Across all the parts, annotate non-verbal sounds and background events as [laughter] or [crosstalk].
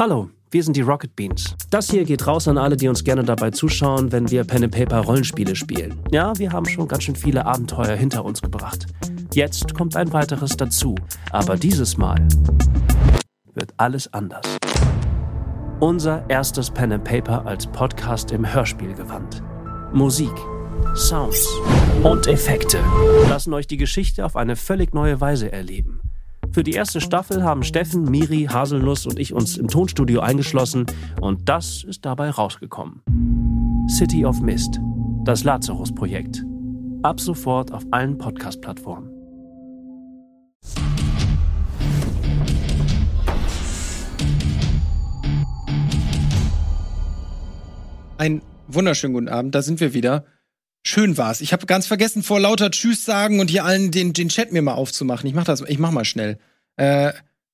Hallo, wir sind die Rocket Beans. Das hier geht raus an alle, die uns gerne dabei zuschauen, wenn wir Pen and Paper Rollenspiele spielen. Ja, wir haben schon ganz schön viele Abenteuer hinter uns gebracht. Jetzt kommt ein weiteres dazu, aber dieses Mal wird alles anders. Unser erstes Pen and Paper als Podcast im Hörspielgewand. Musik, Sounds und Effekte lassen euch die Geschichte auf eine völlig neue Weise erleben. Für die erste Staffel haben Steffen, Miri, Haselnuss und ich uns im Tonstudio eingeschlossen und das ist dabei rausgekommen. City of Mist, das Lazarus-Projekt. Ab sofort auf allen Podcast-Plattformen. Ein wunderschönen guten Abend, da sind wir wieder. Schön war's. Ich habe ganz vergessen, vor lauter Tschüss sagen und hier allen den, den Chat mir mal aufzumachen. Ich mach das, ich mach mal schnell. Äh,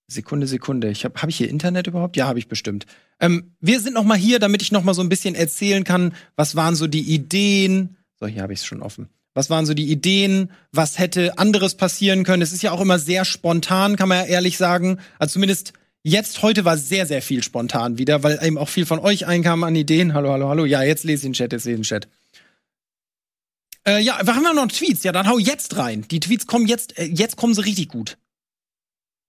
Sekunde, Sekunde. Ich habe hab ich hier Internet überhaupt? Ja, habe ich bestimmt. Ähm, wir sind noch mal hier, damit ich noch mal so ein bisschen erzählen kann, was waren so die Ideen. So, hier habe ich es schon offen. Was waren so die Ideen? Was hätte anderes passieren können? Es ist ja auch immer sehr spontan, kann man ja ehrlich sagen. Also zumindest jetzt heute war sehr, sehr viel spontan wieder, weil eben auch viel von euch einkam an Ideen. Hallo, hallo, hallo. Ja, jetzt lese ich den Chat, jetzt lese ich den Chat. Äh, ja, wir haben ja noch Tweets. Ja, dann hau jetzt rein. Die Tweets kommen jetzt, äh, jetzt kommen sie richtig gut.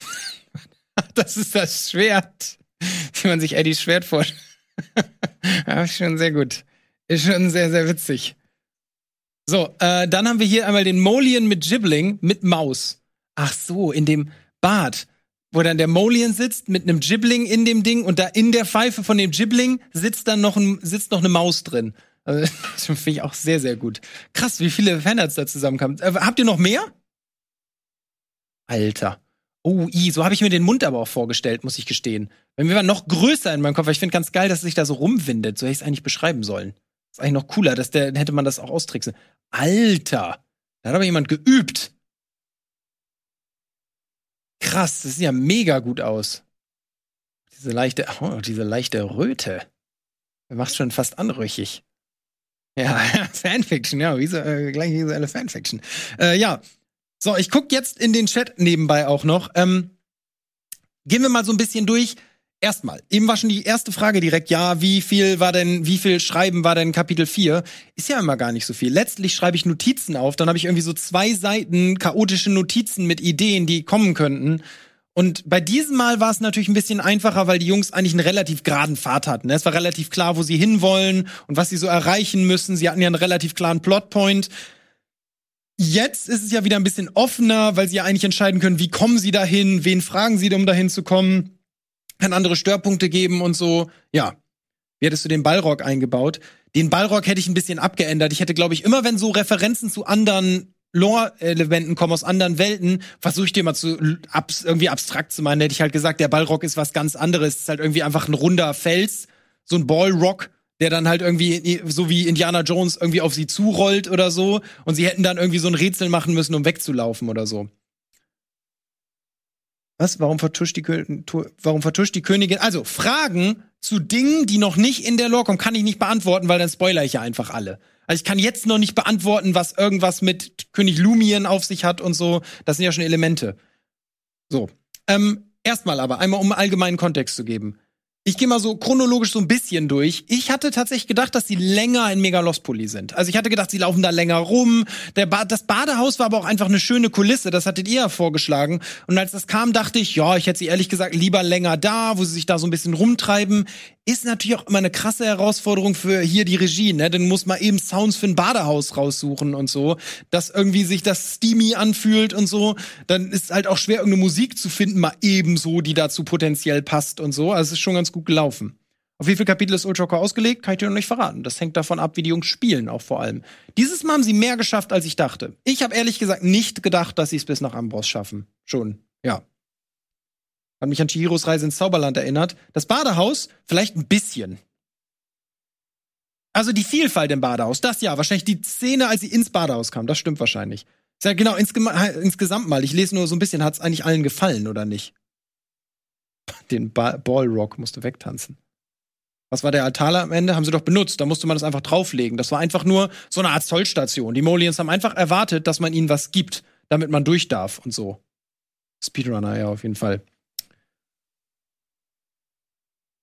[laughs] das ist das Schwert. Wie man sich Eddies Schwert vorstellt. [laughs] ja, schon sehr gut. Ist schon sehr, sehr witzig. So, äh, dann haben wir hier einmal den Molian mit Gibbling mit Maus. Ach so, in dem Bad, wo dann der Molian sitzt mit einem Gibbling in dem Ding und da in der Pfeife von dem Gibbling sitzt dann noch, ein, sitzt noch eine Maus drin. Also, [laughs] das finde ich auch sehr, sehr gut. Krass, wie viele Fanarts da zusammenkamen. Äh, habt ihr noch mehr? Alter. Oh, i, so habe ich mir den Mund aber auch vorgestellt, muss ich gestehen. Wenn wir waren noch größer in meinem Kopf, weil ich finde ganz geil, dass es sich da so rumwindet. So hätte ich es eigentlich beschreiben sollen. Ist eigentlich noch cooler, dass der, hätte man das auch austricksen. Alter, da hat aber jemand geübt. Krass, das sieht ja mega gut aus. Diese leichte, oh, diese leichte Röte. Der macht schon fast anrüchig. [laughs] Ja, Fanfiction, ja, wie so, äh, gleich visuelle Fanfiction. Äh, ja, so, ich guck jetzt in den Chat nebenbei auch noch. Ähm, gehen wir mal so ein bisschen durch. Erstmal, eben war schon die erste Frage direkt, ja, wie viel war denn, wie viel Schreiben war denn Kapitel 4? Ist ja immer gar nicht so viel. Letztlich schreibe ich Notizen auf, dann habe ich irgendwie so zwei Seiten chaotische Notizen mit Ideen, die kommen könnten. Und bei diesem Mal war es natürlich ein bisschen einfacher, weil die Jungs eigentlich einen relativ geraden Pfad hatten. Es war relativ klar, wo sie hinwollen und was sie so erreichen müssen. Sie hatten ja einen relativ klaren Plotpoint. Jetzt ist es ja wieder ein bisschen offener, weil sie ja eigentlich entscheiden können, wie kommen sie dahin, wen fragen sie, um dahin zu kommen. Kann andere Störpunkte geben und so. Ja. Wie hättest du den Ballrock eingebaut? Den Ballrock hätte ich ein bisschen abgeändert. Ich hätte, glaube ich, immer wenn so Referenzen zu anderen Lore-Elementen kommen aus anderen Welten, versuche ich dir mal zu abs irgendwie abstrakt zu meinen, hätte ich halt gesagt, der Ballrock ist was ganz anderes. Es ist halt irgendwie einfach ein runder Fels, so ein Ballrock, der dann halt irgendwie, so wie Indiana Jones, irgendwie auf sie zurollt oder so. Und sie hätten dann irgendwie so ein Rätsel machen müssen, um wegzulaufen oder so. Was? Warum vertuscht die, warum vertuscht die Königin? Also, Fragen zu Dingen, die noch nicht in der Lore kommen, kann ich nicht beantworten, weil dann spoiler ich ja einfach alle. Also ich kann jetzt noch nicht beantworten, was irgendwas mit König Lumien auf sich hat und so. Das sind ja schon Elemente. So. Ähm, erstmal aber, einmal um allgemeinen Kontext zu geben. Ich gehe mal so chronologisch so ein bisschen durch. Ich hatte tatsächlich gedacht, dass sie länger in Megalospoli sind. Also ich hatte gedacht, sie laufen da länger rum. Ba das Badehaus war aber auch einfach eine schöne Kulisse. Das hattet ihr ja vorgeschlagen. Und als das kam, dachte ich, ja, ich hätte sie ehrlich gesagt lieber länger da, wo sie sich da so ein bisschen rumtreiben. Ist natürlich auch immer eine krasse Herausforderung für hier die Regie, ne? Dann muss man eben Sounds für ein Badehaus raussuchen und so, dass irgendwie sich das steamy anfühlt und so. Dann ist halt auch schwer, irgendeine Musik zu finden, mal ebenso, die dazu potenziell passt und so. Also es ist schon ganz gut gelaufen. Auf wie viele Kapitel ist Ultra Core ausgelegt, kann ich dir noch nicht verraten. Das hängt davon ab, wie die Jungs spielen, auch vor allem. Dieses Mal haben sie mehr geschafft, als ich dachte. Ich habe ehrlich gesagt nicht gedacht, dass sie es bis nach Ambros schaffen. Schon, ja. Hat mich an Chihiros Reise ins Zauberland erinnert. Das Badehaus, vielleicht ein bisschen. Also die Vielfalt im Badehaus, das ja. Wahrscheinlich die Szene, als sie ins Badehaus kam, das stimmt wahrscheinlich. Ja, genau, insgesamt mal. Ich lese nur so ein bisschen, hat es eigentlich allen gefallen, oder nicht? Den ba Ballrock musste wegtanzen. Was war der Altar am Ende? Haben sie doch benutzt. Da musste man das einfach drauflegen. Das war einfach nur so eine Art Zollstation. Die Molians haben einfach erwartet, dass man ihnen was gibt, damit man durch darf und so. Speedrunner, ja, auf jeden Fall.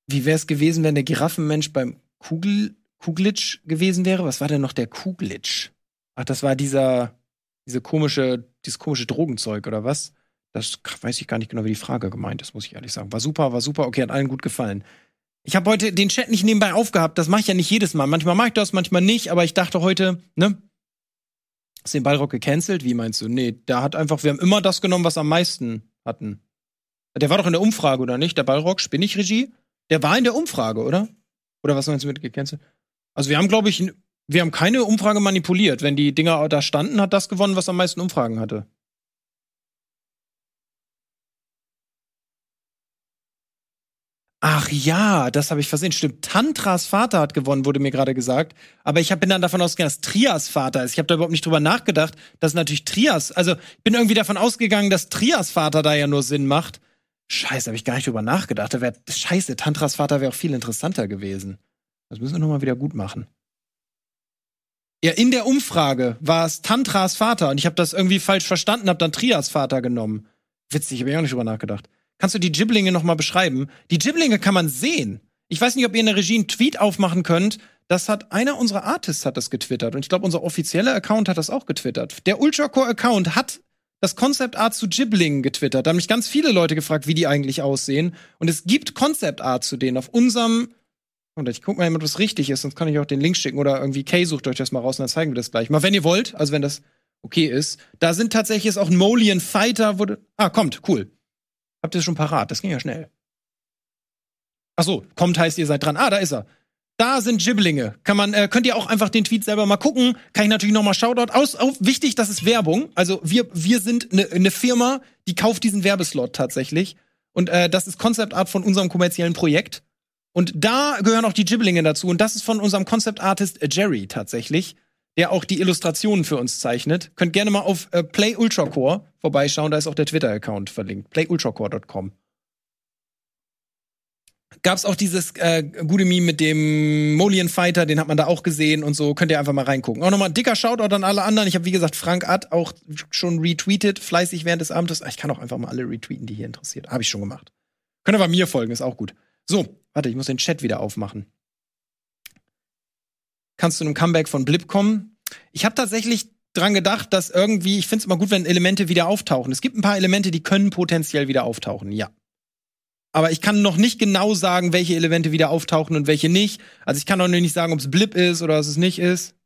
Wie wäre es gewesen, wenn der Giraffenmensch beim Kugel, Kuglitsch gewesen wäre? Was war denn noch der Kuglitsch? Ach, das war dieser, diese komische, dieses komische Drogenzeug oder was? Das weiß ich gar nicht genau, wie die Frage gemeint ist, muss ich ehrlich sagen. War super, war super. Okay, hat allen gut gefallen. Ich habe heute den Chat nicht nebenbei aufgehabt. Das mache ich ja nicht jedes Mal. Manchmal mache ich das, manchmal nicht. Aber ich dachte heute, ne? Ist den Ballrock gecancelt? Wie meinst du? Nee, da hat einfach, wir haben immer das genommen, was am meisten hatten. Der war doch in der Umfrage, oder nicht? Der Ballrock, spinne ich Regie? Der war in der Umfrage, oder? Oder was meinst du mit gecancelt? Also wir haben, glaube ich, wir haben keine Umfrage manipuliert. Wenn die Dinger da standen, hat das gewonnen, was am meisten Umfragen hatte. Ach ja, das habe ich versehen. Stimmt. Tantras Vater hat gewonnen, wurde mir gerade gesagt. Aber ich bin dann davon ausgegangen, dass Trias Vater ist. Ich habe da überhaupt nicht drüber nachgedacht, dass natürlich Trias, also ich bin irgendwie davon ausgegangen, dass Trias Vater da ja nur Sinn macht. Scheiße, habe ich gar nicht drüber nachgedacht. Da wär, scheiße, Tantras Vater wäre auch viel interessanter gewesen. Das müssen wir nochmal wieder gut machen. Ja, in der Umfrage war es Tantras Vater und ich habe das irgendwie falsch verstanden, habe dann Trias Vater genommen. Witzig, habe ich auch nicht drüber nachgedacht. Kannst du die Giblinge noch mal beschreiben? Die Giblinge kann man sehen. Ich weiß nicht, ob ihr in der Regie einen Tweet aufmachen könnt. Das hat einer unserer Artists hat das getwittert und ich glaube, unser offizieller Account hat das auch getwittert. Der Ultracore Account hat das Concept Art zu Giblingen getwittert. Da haben mich ganz viele Leute gefragt, wie die eigentlich aussehen. Und es gibt Concept Art zu denen auf unserem. Und ich guck mal, ob das richtig ist, sonst kann ich auch den Link schicken oder irgendwie Kay sucht euch das mal raus und dann zeigen wir das gleich. Mal, wenn ihr wollt, also wenn das okay ist. Da sind tatsächlich jetzt auch ein Molian Fighter, wurde. Ah, kommt, cool. Habt ihr schon parat? Das ging ja schnell. Ach so, kommt heißt, ihr seid dran. Ah, da ist er. Da sind Gibblinge. Kann man, äh, könnt ihr auch einfach den Tweet selber mal gucken. Kann ich natürlich noch mal Shoutout aus. Auch wichtig, das ist Werbung. Also wir, wir sind eine ne Firma, die kauft diesen Werbeslot tatsächlich. Und äh, das ist Concept Art von unserem kommerziellen Projekt. Und da gehören auch die Gibblinge dazu. Und das ist von unserem Concept Artist Jerry tatsächlich der auch die Illustrationen für uns zeichnet. Könnt gerne mal auf äh, Play Ultracore vorbeischauen, da ist auch der Twitter-Account verlinkt. playultracore.com. Gab's auch dieses äh, gute Meme mit dem Molian Fighter, den hat man da auch gesehen und so. Könnt ihr einfach mal reingucken. Auch nochmal ein dicker Shoutout an alle anderen. Ich habe wie gesagt Frank Ad auch schon retweetet, fleißig während des Abends. Ich kann auch einfach mal alle retweeten, die hier interessiert. Habe ich schon gemacht. Könnt ihr bei mir folgen, ist auch gut. So, warte, ich muss den Chat wieder aufmachen kannst du einem Comeback von Blip kommen. Ich habe tatsächlich dran gedacht, dass irgendwie, ich finde es immer gut, wenn Elemente wieder auftauchen. Es gibt ein paar Elemente, die können potenziell wieder auftauchen, ja. Aber ich kann noch nicht genau sagen, welche Elemente wieder auftauchen und welche nicht. Also ich kann auch nicht sagen, ob es Blip ist oder was es nicht ist.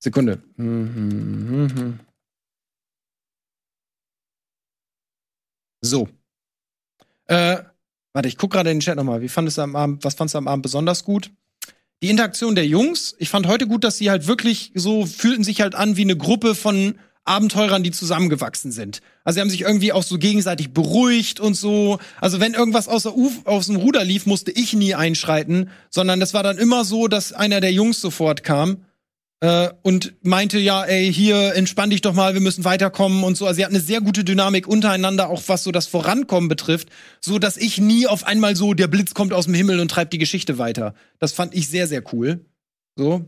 Sekunde. So. Äh, warte, ich guck gerade in den Chat nochmal. Wie fandest du am Abend, was fandest du am Abend besonders gut? Die Interaktion der Jungs. Ich fand heute gut, dass sie halt wirklich so fühlten sich halt an wie eine Gruppe von Abenteurern, die zusammengewachsen sind. Also sie haben sich irgendwie auch so gegenseitig beruhigt und so. Also wenn irgendwas außer Uf aus dem Ruder lief, musste ich nie einschreiten, sondern das war dann immer so, dass einer der Jungs sofort kam äh, und meinte, ja, ey, hier entspann dich doch mal, wir müssen weiterkommen und so. Also sie hat eine sehr gute Dynamik untereinander, auch was so das Vorankommen betrifft, so dass ich nie auf einmal so, der Blitz kommt aus dem Himmel und treibt die Geschichte weiter. Das fand ich sehr, sehr cool. So.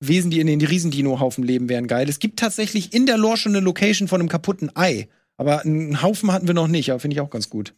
Wesen, die in den Riesendino-Haufen leben, wären geil. Es gibt tatsächlich in der Lore schon eine Location von einem kaputten Ei. Aber einen Haufen hatten wir noch nicht, aber finde ich auch ganz gut.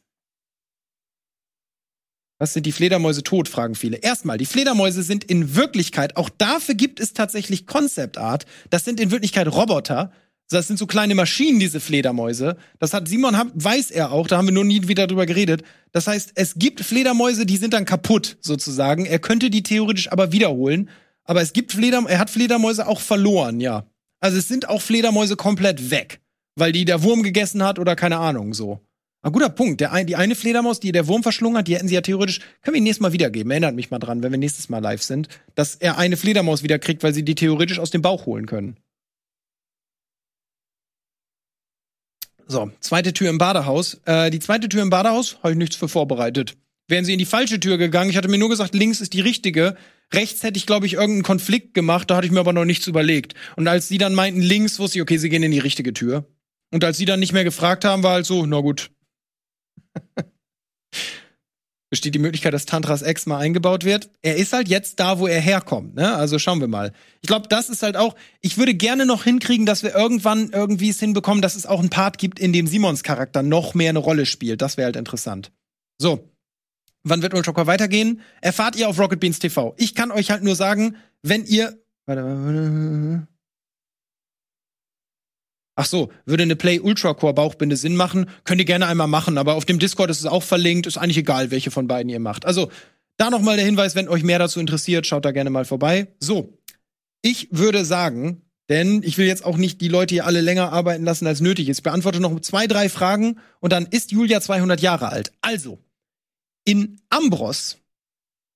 Was sind die Fledermäuse tot, fragen viele. Erstmal, die Fledermäuse sind in Wirklichkeit, auch dafür gibt es tatsächlich Concept Art. Das sind in Wirklichkeit Roboter. Das sind so kleine Maschinen, diese Fledermäuse. Das hat Simon, weiß er auch, da haben wir nur nie wieder drüber geredet. Das heißt, es gibt Fledermäuse, die sind dann kaputt, sozusagen. Er könnte die theoretisch aber wiederholen. Aber es gibt Fledermäuse, er hat Fledermäuse auch verloren, ja. Also es sind auch Fledermäuse komplett weg. Weil die der Wurm gegessen hat oder keine Ahnung, so. Ein guter Punkt. Der, die eine Fledermaus, die der Wurm verschlungen hat, die hätten sie ja theoretisch, können wir ihn nächstes Mal wiedergeben. Erinnert mich mal dran, wenn wir nächstes Mal live sind, dass er eine Fledermaus wieder kriegt, weil sie die theoretisch aus dem Bauch holen können. So, zweite Tür im Badehaus. Äh, die zweite Tür im Badehaus habe ich nichts für vorbereitet. Wären sie in die falsche Tür gegangen, ich hatte mir nur gesagt, links ist die richtige. Rechts hätte ich, glaube ich, irgendeinen Konflikt gemacht, da hatte ich mir aber noch nichts überlegt. Und als sie dann meinten links, wusste ich, okay, sie gehen in die richtige Tür. Und als sie dann nicht mehr gefragt haben, war halt so, na gut, [laughs] besteht die Möglichkeit, dass Tantras Ex mal eingebaut wird. Er ist halt jetzt da, wo er herkommt, ne? Also schauen wir mal. Ich glaube, das ist halt auch, ich würde gerne noch hinkriegen, dass wir irgendwann irgendwie es hinbekommen, dass es auch einen Part gibt, in dem Simons Charakter noch mehr eine Rolle spielt. Das wäre halt interessant. So. Wann wird Ultracore weitergehen? Erfahrt ihr auf Rocket Beans TV. Ich kann euch halt nur sagen, wenn ihr. Warte, warte. Ach so, würde eine Play Ultra Core Bauchbinde Sinn machen? Könnt ihr gerne einmal machen, aber auf dem Discord ist es auch verlinkt. Ist eigentlich egal, welche von beiden ihr macht. Also, da nochmal der Hinweis, wenn euch mehr dazu interessiert, schaut da gerne mal vorbei. So, ich würde sagen, denn ich will jetzt auch nicht die Leute hier alle länger arbeiten lassen, als nötig ist. Ich beantworte noch zwei, drei Fragen und dann ist Julia 200 Jahre alt. Also, in Ambros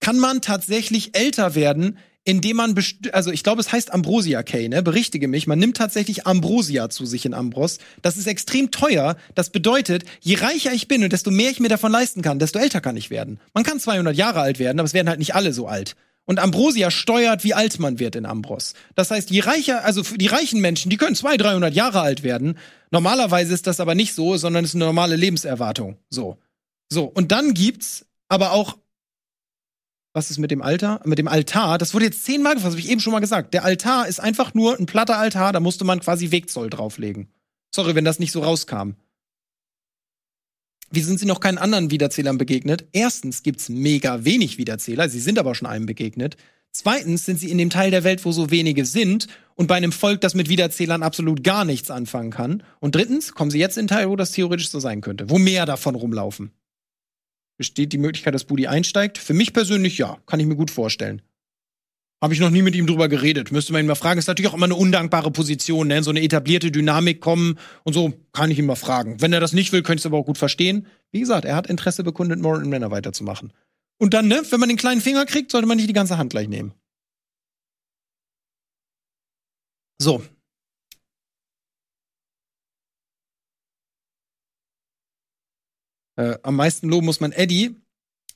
kann man tatsächlich älter werden, indem man, also ich glaube, es heißt Ambrosia Kay, ne? Berichtige mich. Man nimmt tatsächlich Ambrosia zu sich in Ambros. Das ist extrem teuer. Das bedeutet, je reicher ich bin und desto mehr ich mir davon leisten kann, desto älter kann ich werden. Man kann 200 Jahre alt werden, aber es werden halt nicht alle so alt. Und Ambrosia steuert, wie alt man wird in Ambros. Das heißt, je reicher, also die reichen Menschen, die können 200, 300 Jahre alt werden. Normalerweise ist das aber nicht so, sondern es ist eine normale Lebenserwartung. So. So. Und dann gibt's aber auch was ist mit dem Altar? Mit dem Altar, das wurde jetzt zehnmal gefasst, habe ich eben schon mal gesagt. Der Altar ist einfach nur ein platter Altar, da musste man quasi Wegzoll drauflegen. Sorry, wenn das nicht so rauskam. Wie sind sie noch keinen anderen Wiederzählern begegnet? Erstens gibt's mega wenig Wiederzähler, sie sind aber schon einem begegnet. Zweitens sind sie in dem Teil der Welt, wo so wenige sind und bei einem Volk, das mit Wiederzählern absolut gar nichts anfangen kann. Und drittens kommen sie jetzt in den Teil, wo das theoretisch so sein könnte, wo mehr davon rumlaufen. Besteht die Möglichkeit, dass Budi einsteigt? Für mich persönlich ja, kann ich mir gut vorstellen. Habe ich noch nie mit ihm drüber geredet. Müsste man ihn mal fragen. Ist natürlich auch immer eine undankbare Position, ne? So eine etablierte Dynamik kommen und so kann ich ihn mal fragen. Wenn er das nicht will, könnte ich es aber auch gut verstehen. Wie gesagt, er hat Interesse bekundet, Morton Manor weiterzumachen. Und dann, ne, wenn man den kleinen Finger kriegt, sollte man nicht die ganze Hand gleich nehmen. So, Äh, am meisten loben muss man Eddie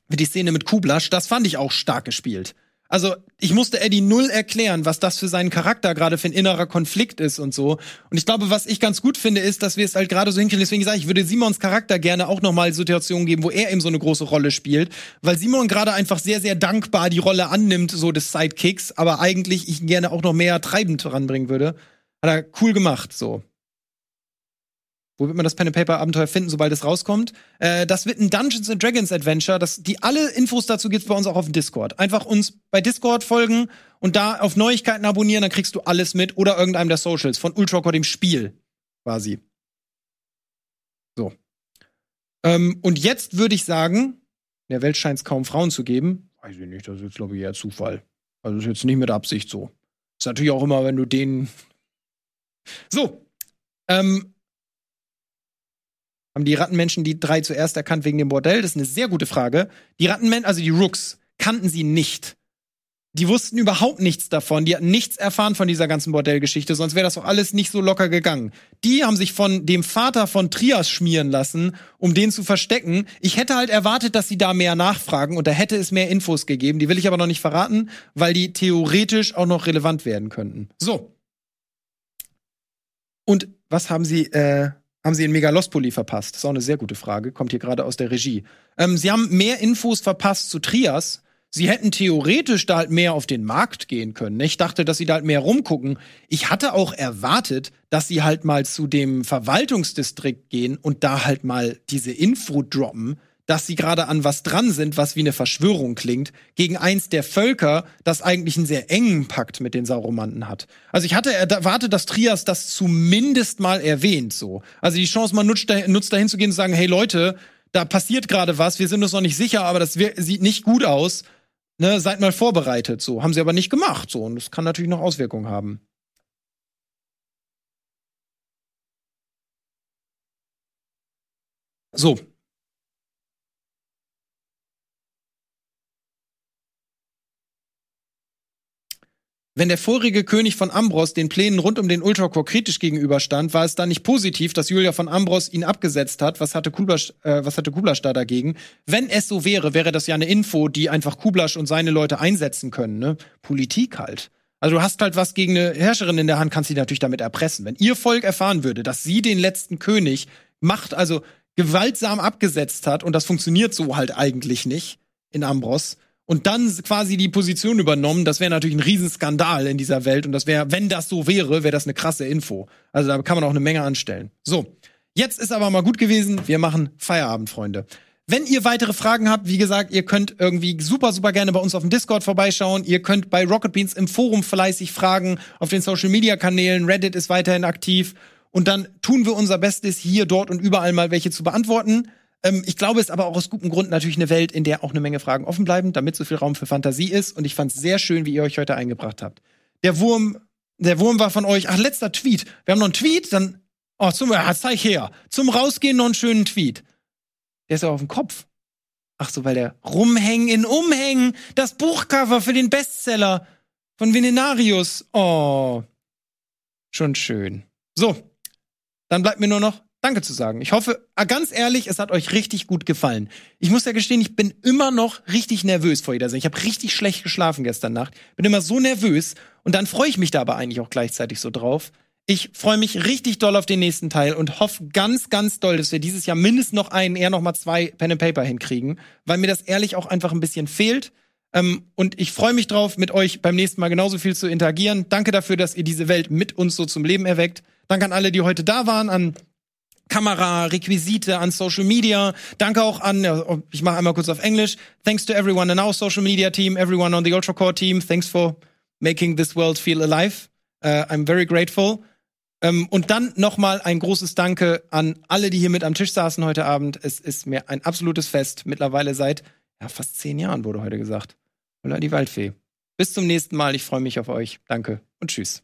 für die Szene mit Kublasch. Das fand ich auch stark gespielt. Also, ich musste Eddie null erklären, was das für seinen Charakter gerade für ein innerer Konflikt ist und so. Und ich glaube, was ich ganz gut finde, ist, dass wir es halt gerade so hinkriegen. Deswegen sage ich, ich würde Simons Charakter gerne auch nochmal Situationen geben, wo er eben so eine große Rolle spielt. Weil Simon gerade einfach sehr, sehr dankbar die Rolle annimmt, so des Sidekicks, aber eigentlich ich gerne auch noch mehr treibend ranbringen würde. Hat er cool gemacht, so. Wo wird man das Pen and Paper Abenteuer finden, sobald es rauskommt? Äh, das wird ein Dungeons and Dragons Adventure. Das, die alle Infos dazu gibt's bei uns auch auf dem Discord. Einfach uns bei Discord folgen und da auf Neuigkeiten abonnieren, dann kriegst du alles mit oder irgendeinem der Socials von Ultracore dem Spiel quasi. So. Ähm, und jetzt würde ich sagen, in der Welt scheint es kaum Frauen zu geben. Weiß ich nicht, das ist jetzt glaube ich eher Zufall. Also ist jetzt nicht mit Absicht so. Ist natürlich auch immer, wenn du den. So. Ähm, haben die Rattenmenschen die drei zuerst erkannt wegen dem Bordell? Das ist eine sehr gute Frage. Die Rattenmenschen, also die Rooks, kannten sie nicht. Die wussten überhaupt nichts davon. Die hatten nichts erfahren von dieser ganzen Bordellgeschichte, sonst wäre das doch alles nicht so locker gegangen. Die haben sich von dem Vater von Trias schmieren lassen, um den zu verstecken. Ich hätte halt erwartet, dass sie da mehr nachfragen und da hätte es mehr Infos gegeben. Die will ich aber noch nicht verraten, weil die theoretisch auch noch relevant werden könnten. So. Und was haben sie, äh, haben sie in Megalospoli verpasst? Das ist auch eine sehr gute Frage, kommt hier gerade aus der Regie. Ähm, sie haben mehr Infos verpasst zu Trias. Sie hätten theoretisch da halt mehr auf den Markt gehen können. Ich dachte, dass sie da halt mehr rumgucken. Ich hatte auch erwartet, dass sie halt mal zu dem Verwaltungsdistrikt gehen und da halt mal diese Info droppen, dass sie gerade an was dran sind, was wie eine Verschwörung klingt, gegen eins der Völker, das eigentlich einen sehr engen Pakt mit den Sauromanten hat. Also ich hatte erwartet, dass Trias das zumindest mal erwähnt, so. Also die Chance, man nutzt, nutzt dahin zu gehen und zu sagen, hey Leute, da passiert gerade was, wir sind uns noch nicht sicher, aber das sieht nicht gut aus. Ne, seid mal vorbereitet, so. Haben sie aber nicht gemacht, so. Und das kann natürlich noch Auswirkungen haben. So, Wenn der vorige König von Ambros den Plänen rund um den Ultracore kritisch gegenüberstand, war es dann nicht positiv, dass Julia von Ambros ihn abgesetzt hat. Was hatte Kublasch, äh, was hatte Kublasch da dagegen? Wenn es so wäre, wäre das ja eine Info, die einfach Kublasch und seine Leute einsetzen können. Ne? Politik halt. Also du hast halt was gegen eine Herrscherin in der Hand, kannst sie natürlich damit erpressen. Wenn ihr Volk erfahren würde, dass sie den letzten König macht, also gewaltsam abgesetzt hat und das funktioniert so halt eigentlich nicht in Ambros und dann quasi die Position übernommen, das wäre natürlich ein Riesenskandal in dieser Welt und das wäre, wenn das so wäre, wäre das eine krasse Info. Also da kann man auch eine Menge anstellen. So, jetzt ist aber mal gut gewesen, wir machen Feierabend, Freunde. Wenn ihr weitere Fragen habt, wie gesagt, ihr könnt irgendwie super, super gerne bei uns auf dem Discord vorbeischauen. Ihr könnt bei Rocket Beans im Forum fleißig fragen, auf den Social Media Kanälen. Reddit ist weiterhin aktiv. Und dann tun wir unser Bestes, hier, dort und überall mal welche zu beantworten. Ähm, ich glaube, es ist aber auch aus gutem Grund natürlich eine Welt, in der auch eine Menge Fragen offen bleiben, damit so viel Raum für Fantasie ist. Und ich fand es sehr schön, wie ihr euch heute eingebracht habt. Der Wurm, der Wurm war von euch, ach, letzter Tweet. Wir haben noch einen Tweet, dann, oh, zum, ah, zeig her. Zum Rausgehen noch einen schönen Tweet. Der ist ja auf dem Kopf. Ach so, weil der Rumhängen in Umhängen, das Buchcover für den Bestseller von Venenarius. Oh, schon schön. So, dann bleibt mir nur noch Danke zu sagen. Ich hoffe, ah, ganz ehrlich, es hat euch richtig gut gefallen. Ich muss ja gestehen, ich bin immer noch richtig nervös vor jeder Sendung. Ich habe richtig schlecht geschlafen gestern Nacht. Bin immer so nervös und dann freue ich mich da aber eigentlich auch gleichzeitig so drauf. Ich freue mich richtig doll auf den nächsten Teil und hoffe ganz, ganz doll, dass wir dieses Jahr mindestens noch einen, eher noch mal zwei Pen and Paper hinkriegen, weil mir das ehrlich auch einfach ein bisschen fehlt. Ähm, und ich freue mich drauf, mit euch beim nächsten Mal genauso viel zu interagieren. Danke dafür, dass ihr diese Welt mit uns so zum Leben erweckt. Danke an alle, die heute da waren, an Kamera, Requisite, an Social Media. Danke auch an, ich mache einmal kurz auf Englisch. Thanks to everyone in our social media team, everyone on the Ultra Core team. Thanks for making this world feel alive. Uh, I'm very grateful. Um, und dann nochmal ein großes Danke an alle, die hier mit am Tisch saßen heute Abend. Es ist mir ein absolutes Fest. Mittlerweile seit ja, fast zehn Jahren wurde heute gesagt. Oder die Waldfee. Bis zum nächsten Mal. Ich freue mich auf euch. Danke und tschüss.